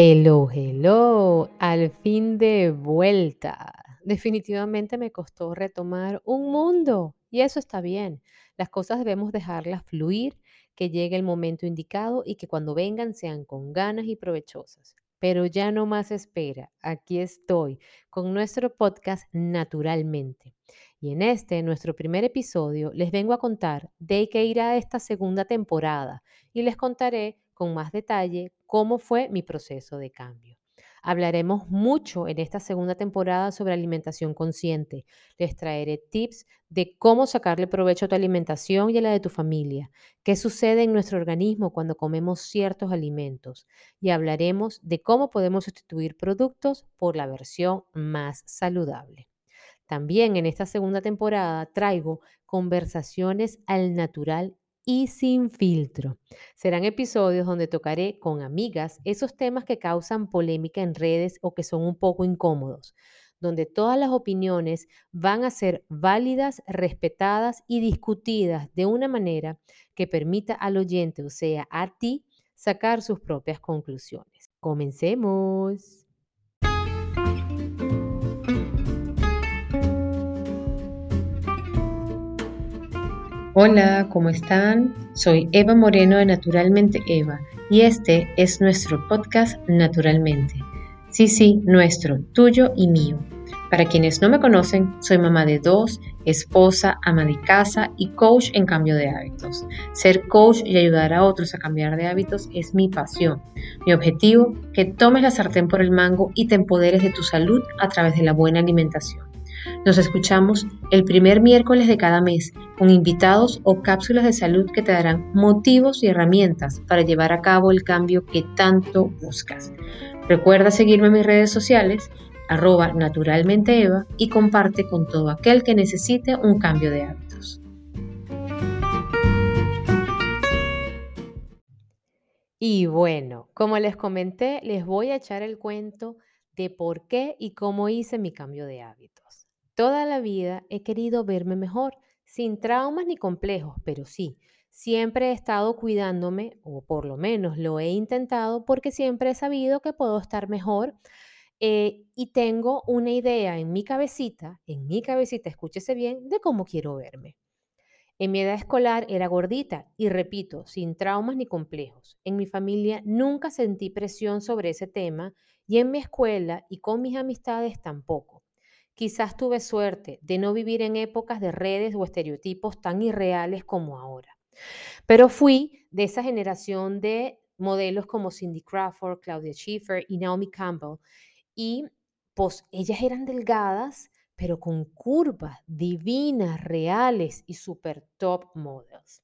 Hello, hello, al fin de vuelta. Definitivamente me costó retomar un mundo y eso está bien. Las cosas debemos dejarlas fluir, que llegue el momento indicado y que cuando vengan sean con ganas y provechosas. Pero ya no más espera, aquí estoy con nuestro podcast Naturalmente. Y en este, nuestro primer episodio, les vengo a contar de qué irá esta segunda temporada y les contaré con más detalle cómo fue mi proceso de cambio. Hablaremos mucho en esta segunda temporada sobre alimentación consciente. Les traeré tips de cómo sacarle provecho a tu alimentación y a la de tu familia, qué sucede en nuestro organismo cuando comemos ciertos alimentos y hablaremos de cómo podemos sustituir productos por la versión más saludable. También en esta segunda temporada traigo conversaciones al natural y sin filtro. Serán episodios donde tocaré con amigas esos temas que causan polémica en redes o que son un poco incómodos, donde todas las opiniones van a ser válidas, respetadas y discutidas de una manera que permita al oyente, o sea, a ti, sacar sus propias conclusiones. Comencemos. Hola, ¿cómo están? Soy Eva Moreno de Naturalmente Eva y este es nuestro podcast Naturalmente. Sí, sí, nuestro, tuyo y mío. Para quienes no me conocen, soy mamá de dos, esposa, ama de casa y coach en cambio de hábitos. Ser coach y ayudar a otros a cambiar de hábitos es mi pasión. Mi objetivo, que tomes la sartén por el mango y te empoderes de tu salud a través de la buena alimentación. Nos escuchamos el primer miércoles de cada mes con invitados o cápsulas de salud que te darán motivos y herramientas para llevar a cabo el cambio que tanto buscas. Recuerda seguirme en mis redes sociales, arroba naturalmenteeva y comparte con todo aquel que necesite un cambio de hábitos. Y bueno, como les comenté, les voy a echar el cuento de por qué y cómo hice mi cambio de hábitos. Toda la vida he querido verme mejor, sin traumas ni complejos, pero sí, siempre he estado cuidándome, o por lo menos lo he intentado, porque siempre he sabido que puedo estar mejor eh, y tengo una idea en mi cabecita, en mi cabecita, escúchese bien, de cómo quiero verme. En mi edad escolar era gordita y repito, sin traumas ni complejos. En mi familia nunca sentí presión sobre ese tema y en mi escuela y con mis amistades tampoco. Quizás tuve suerte de no vivir en épocas de redes o estereotipos tan irreales como ahora. Pero fui de esa generación de modelos como Cindy Crawford, Claudia Schiffer y Naomi Campbell. Y pues ellas eran delgadas, pero con curvas divinas, reales y super top models.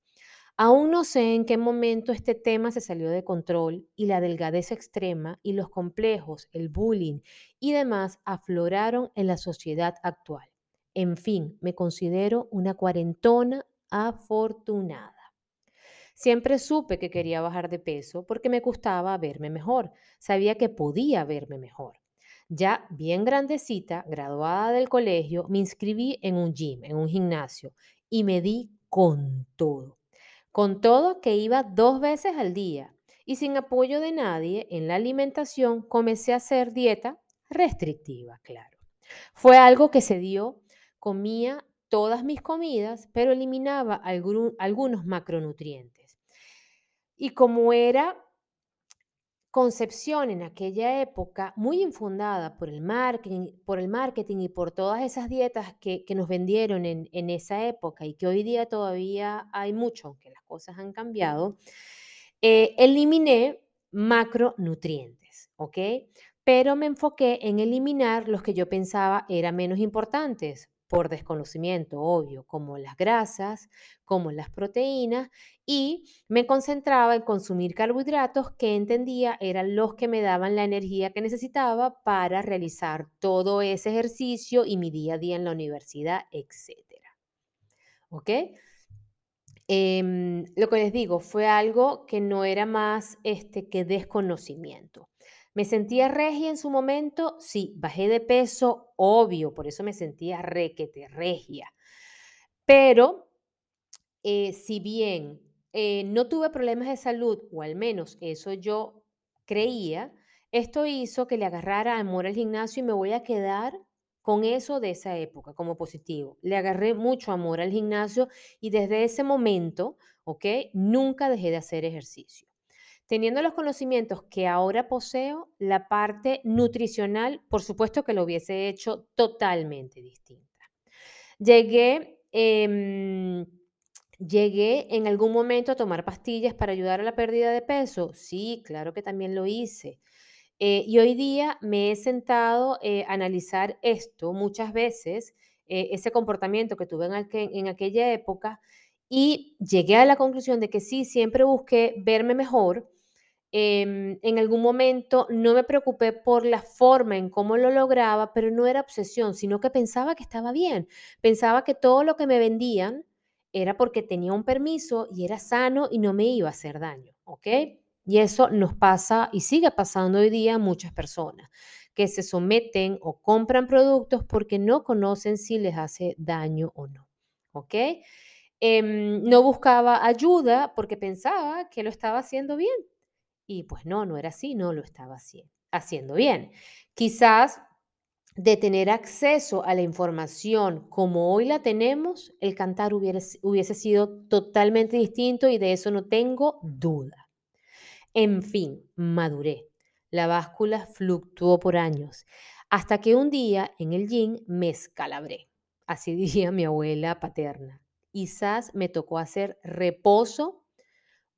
Aún no sé en qué momento este tema se salió de control y la delgadez extrema y los complejos, el bullying y demás afloraron en la sociedad actual. En fin, me considero una cuarentona afortunada. Siempre supe que quería bajar de peso porque me gustaba verme mejor. Sabía que podía verme mejor. Ya bien grandecita, graduada del colegio, me inscribí en un gym, en un gimnasio, y me di con todo. Con todo que iba dos veces al día y sin apoyo de nadie en la alimentación comencé a hacer dieta restrictiva, claro. Fue algo que se dio, comía todas mis comidas, pero eliminaba algunos macronutrientes. Y como era concepción en aquella época muy infundada por el marketing, por el marketing y por todas esas dietas que, nos vendieron en, esa época y que hoy día todavía hay mucho, aunque las cosas han cambiado, eh, eliminé macronutrientes, ¿ok? Pero me enfoqué en eliminar los que yo pensaba eran menos importantes, por desconocimiento, obvio, como las grasas, como las proteínas, y me concentraba en consumir carbohidratos que entendía eran los que me daban la energía que necesitaba para realizar todo ese ejercicio y mi día a día en la universidad, etc. ¿Ok? Em, lo que les digo fue algo que no era más este, que desconocimiento. ¿Me sentía regia en su momento? Sí, bajé de peso, obvio, por eso me sentía requete, regia. Pero eh, si bien eh, no tuve problemas de salud, o al menos eso yo creía, Esto hizo que le agarrara amor al gimnasio y me voy a quedar con eso de esa época como positivo. Le agarré mucho amor al gimnasio y desde ese momento, ¿ok? Nunca dejé de hacer ejercicio. Teniendo los conocimientos que ahora poseo, la parte nutricional, por supuesto que lo hubiese hecho totalmente distinta. Llegué, em, llegué en algún momento a tomar pastillas para ayudar a la pérdida de peso. Sí, claro que también lo hice. Eh, y hoy día me he sentado eh, a analizar esto muchas veces, eh, ese comportamiento que tuve en aquella época, y llegué a la conclusión de que sí, siempre busqué verme mejor, Em, en algún momento no me preocupé por la forma en cómo lo lograba, pero no era obsesión, sino que pensaba que estaba bien. Pensaba que todo lo que me vendían era porque tenía un permiso y era sano y no me iba a hacer daño, ¿ok? Y eso nos pasa y sigue pasando hoy día a muchas personas que se someten o compran productos porque no conocen si les hace daño o no, ¿ok? Em, no buscaba ayuda porque pensaba que lo estaba haciendo bien y pues no, no era así, no lo estaba haciendo bien. Quizás de tener acceso a la información como hoy la tenemos, el cantar hubiese, hubiese sido totalmente distinto y de eso no tengo duda. En fin, maduré. La báscula fluctuó por años, hasta que un día en el gym me escalabré. Así diría mi abuela paterna. Quizás me tocó hacer reposo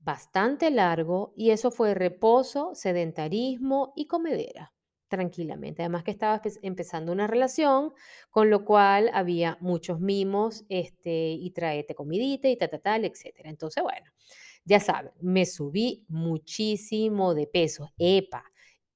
bastante largo y eso fue reposo, sedentarismo y comedera, tranquilamente. Además que estaba empezando una relación, con lo cual había muchos mimos este, y traete comidita y tal, tal, etc. Entonces, bueno, ya saben, me subí muchísimo de peso, epa.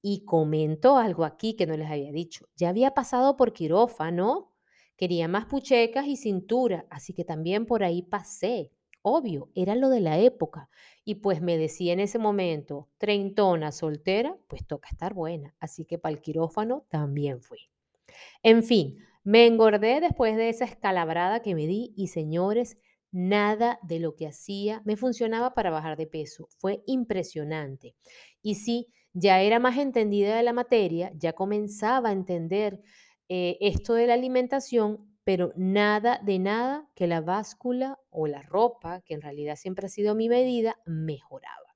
Y comento algo aquí que no les había dicho. Ya había pasado por quirófano, quería más puchecas y cintura, así que también por ahí pasé. Obvio, era lo de la época. Y pues me decía en ese momento, treintona, soltera, pues toca estar buena. Así que para el quirófano también fui. En fin, me engordé después de esa escalabrada que me di y señores, nada de lo que hacía me funcionaba para bajar de peso. Fue impresionante. Y sí, ya era más entendida de la materia, ya comenzaba a entender eh, esto de la alimentación, pero nada de nada que la báscula o la ropa, que en realidad siempre ha sido mi medida, mejoraba.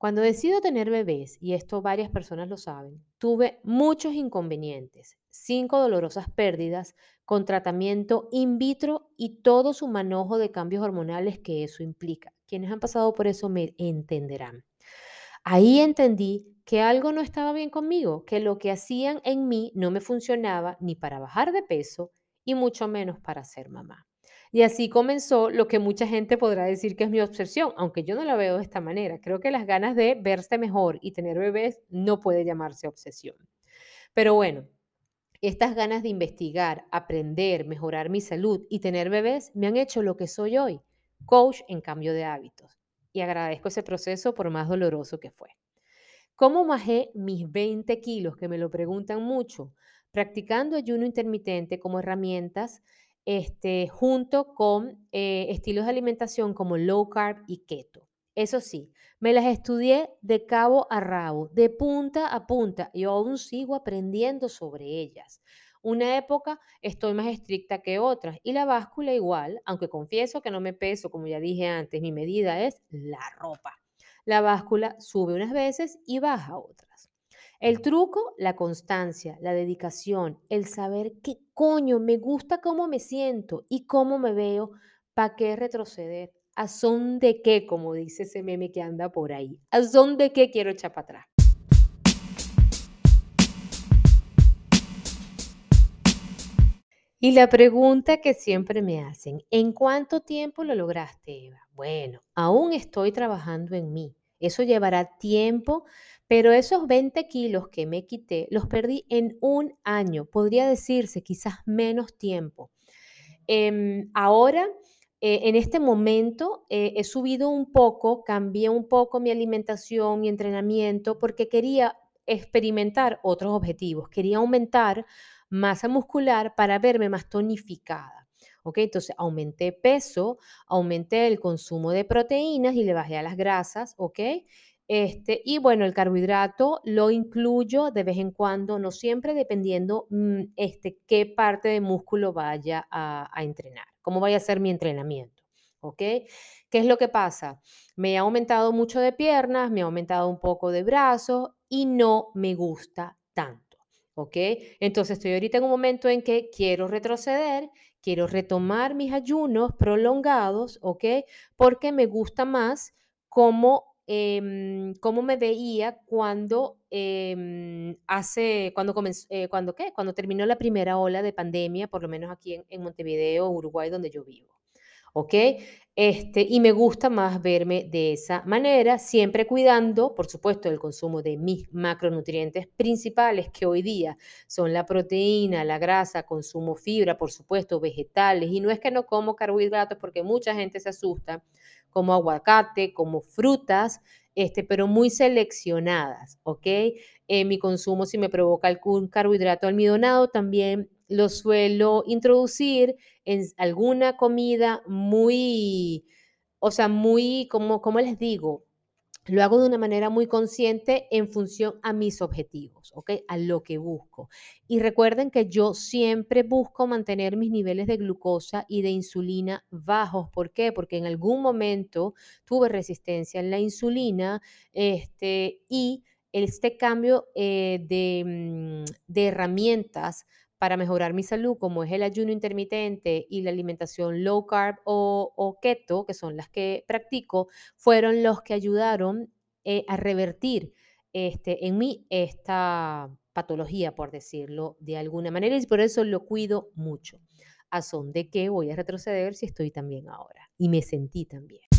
Cuando decido tener bebés, y esto varias personas lo saben, tuve muchos inconvenientes, cinco dolorosas pérdidas con tratamiento in vitro y todo su manojo de cambios hormonales que eso implica. Quienes han pasado por eso me entenderán. Ahí entendí que algo no estaba bien conmigo, que lo que hacían en mí no me funcionaba ni para bajar de peso, y mucho menos para ser mamá. Y así comenzó lo que mucha gente podrá decir que es mi obsesión, aunque yo no la veo de esta manera. Creo que las ganas de verse mejor y tener bebés no puede llamarse obsesión. Pero bueno, estas ganas de investigar, aprender, mejorar mi salud y tener bebés me han hecho lo que soy hoy, coach en cambio de hábitos. Y agradezco ese proceso por más doloroso que fue. ¿Cómo bajé mis 20 kilos? Que me lo preguntan mucho practicando ayuno intermitente como herramientas este, junto con eh, estilos de alimentación como low carb y keto. Eso sí, me las estudié de cabo a rabo, de punta a punta, y aún sigo aprendiendo sobre ellas. Una época estoy más estricta que otras y la báscula igual, aunque confieso que no me peso, como ya dije antes, mi medida es la ropa. La báscula sube unas veces y baja otras. El truco, la constancia, la dedicación, el saber qué coño me gusta cómo me siento y cómo me veo, ¿para qué retroceder? ¿A son de qué, como dice ese meme que anda por ahí? ¿A son de qué quiero echar para atrás? Y la pregunta que siempre me hacen, ¿en cuánto tiempo lo lograste, Eva? Bueno, aún estoy trabajando en mí. Eso llevará tiempo, pero esos 20 kilos que me quité los perdí en un año, podría decirse quizás menos tiempo. Em, ahora, eh, en este momento, eh, he subido un poco, cambié un poco mi alimentación, mi entrenamiento, porque quería experimentar otros objetivos. Quería aumentar masa muscular para verme más tonificada. ¿Ok? Entonces aumenté peso, aumenté el consumo de proteínas y le bajé a las grasas, ¿ok? Este, y bueno, el carbohidrato lo incluyo de vez en cuando, no siempre, dependiendo mm, este, qué parte de músculo vaya a, entrenar, cómo vaya a ser mi entrenamiento. ¿Ok? ¿Qué es lo que pasa? Me ha aumentado mucho de piernas, me ha aumentado un poco de brazos y no me gusta tanto. ¿Ok? Entonces estoy ahorita en un momento en que quiero retroceder, quiero retomar mis ayunos prolongados, ¿ok? Porque me gusta más cómo Em, cómo me veía cuando em, hace, cuando comenzó, eh, cuando qué, cuando terminó la primera ola de pandemia, por lo menos aquí en, en Montevideo, Uruguay, donde yo vivo. ¿Ok? Este, y me gusta más verme de esa manera, siempre cuidando, por supuesto, el consumo de mis macronutrientes principales, que hoy día son la proteína, la grasa, consumo fibra, por supuesto, vegetales. Y no es que no como carbohidratos, porque mucha gente se asusta como aguacate, como frutas, este, pero muy seleccionadas, ¿ok? En mi consumo, si me provoca algún carbohidrato almidonado, también lo suelo introducir en alguna comida muy, o sea, muy, como, como les digo, lo hago de una manera muy consciente en función a mis objetivos, ¿ok? A lo que busco. Y recuerden que yo siempre busco mantener mis niveles de glucosa y de insulina bajos. ¿Por qué? Porque en algún momento tuve resistencia en la insulina este, y este cambio eh, de, mm, de herramientas para mejorar mi salud, como es el ayuno intermitente y la alimentación low carb o, keto, que son las que practico, fueron los que ayudaron eh, a revertir este, en mí esta patología, por decirlo de alguna manera, y por eso lo cuido mucho. A son de que voy a retroceder si estoy también ahora. Y me sentí también.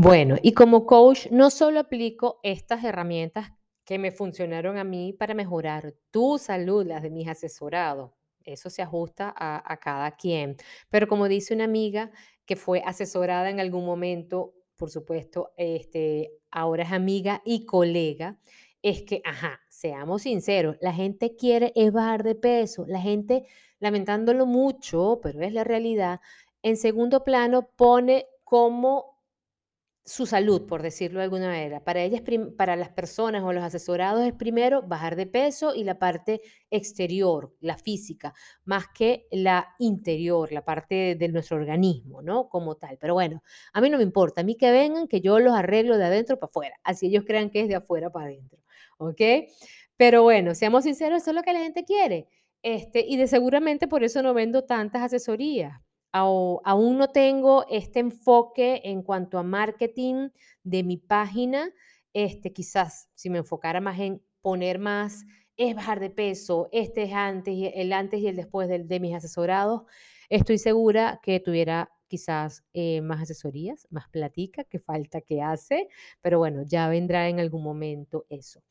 Bueno, y como coach no solo aplico estas herramientas que me funcionaron a mí para mejorar tu salud, las de mis asesorados. Eso se ajusta a, cada quien. Pero como dice una amiga que fue asesorada en algún momento, por supuesto, este, ahora es amiga y colega, es que, ajá, seamos sinceros, la gente quiere es bajar de peso, la gente, lamentándolo mucho, pero es la realidad, en segundo plano pone como su salud, por decirlo de alguna manera. Para ellas, para las personas o los asesorados es primero bajar de peso y la parte exterior, la física, más que la interior, la parte de, nuestro organismo, ¿no? Como tal. Pero bueno, a mí no me importa, a mí que vengan, que yo los arreglo de adentro para afuera, así ellos crean que es de afuera para adentro, ¿ok? Pero bueno, seamos sinceros, eso es lo que la gente quiere. Este, y de seguramente por eso no vendo tantas asesorías, aún no tengo este enfoque en cuanto a marketing de mi página. Este, quizás si me enfocara más en poner más, es bajar de peso, este es antes, el antes y el después de, mis asesorados, estoy segura que tuviera quizás eh, más asesorías, más platica, que falta que hace, pero bueno, ya vendrá en algún momento eso.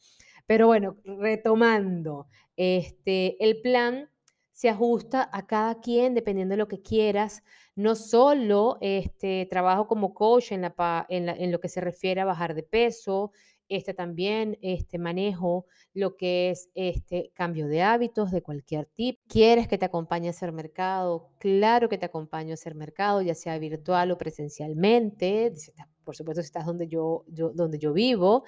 Pero bueno, retomando, este, el plan se ajusta a cada quien dependiendo de lo que quieras. No solo este, trabajo como coach en, la, en, lo que se refiere a bajar de peso, este, también este, manejo lo que es este cambio de hábitos de cualquier tipo. ¿Quieres que te acompañe a hacer mercado? Claro que te acompaño a hacer mercado, ya sea virtual o presencialmente. Por supuesto, si estás donde yo, yo donde yo vivo.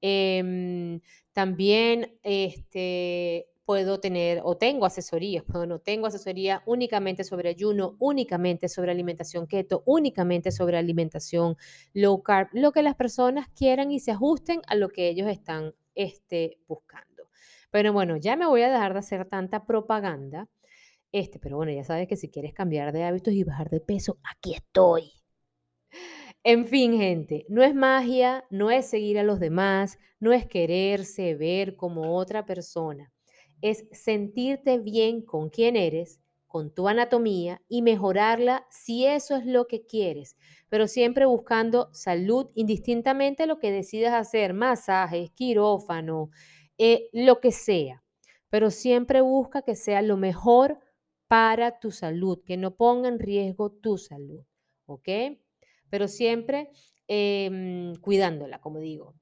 Em, también este, puedo tener o tengo asesorías, no tengo asesoría únicamente sobre ayuno, únicamente sobre alimentación keto, únicamente sobre alimentación low carb, lo que las personas quieran y se ajusten a lo que ellos están este, buscando. Pero bueno, ya me voy a dejar de hacer tanta propaganda. Este, pero bueno, ya sabes que si quieres cambiar de hábitos y bajar de peso, aquí estoy. En fin, gente, no es magia, no es seguir a los demás, no es quererse ver como otra persona es sentirte bien con quién eres, con tu anatomía y mejorarla si eso es lo que quieres, pero siempre buscando salud indistintamente lo que decidas hacer, masajes, quirófano, eh, lo que sea, pero siempre busca que sea lo mejor para tu salud, que no ponga en riesgo tu salud, ¿ok? Pero siempre em, cuidándola, como digo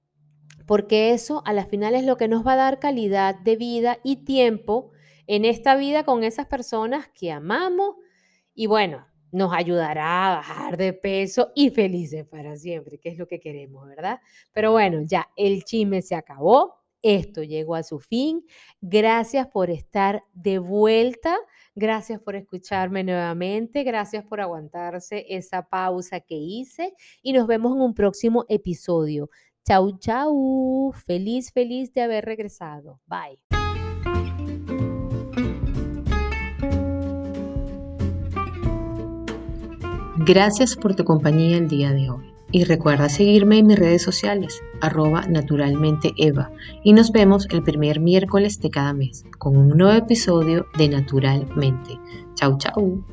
porque eso a la final es lo que nos va a dar calidad de vida y tiempo en esta vida con esas personas que amamos y bueno, nos ayudará a bajar de peso y felices para siempre, que es lo que queremos, ¿verdad? Pero bueno, ya el chisme se acabó, esto llegó a su fin. Gracias por estar de vuelta, gracias por escucharme nuevamente, gracias por aguantarse esa pausa que hice y nos vemos en un próximo episodio. Chau, chau. Feliz, feliz de haber regresado. Bye. Gracias por tu compañía el día de hoy. Y recuerda seguirme en mis redes sociales, arroba naturalmente Eva. Y nos vemos el primer miércoles de cada mes con un nuevo episodio de Naturalmente. Chau, chau.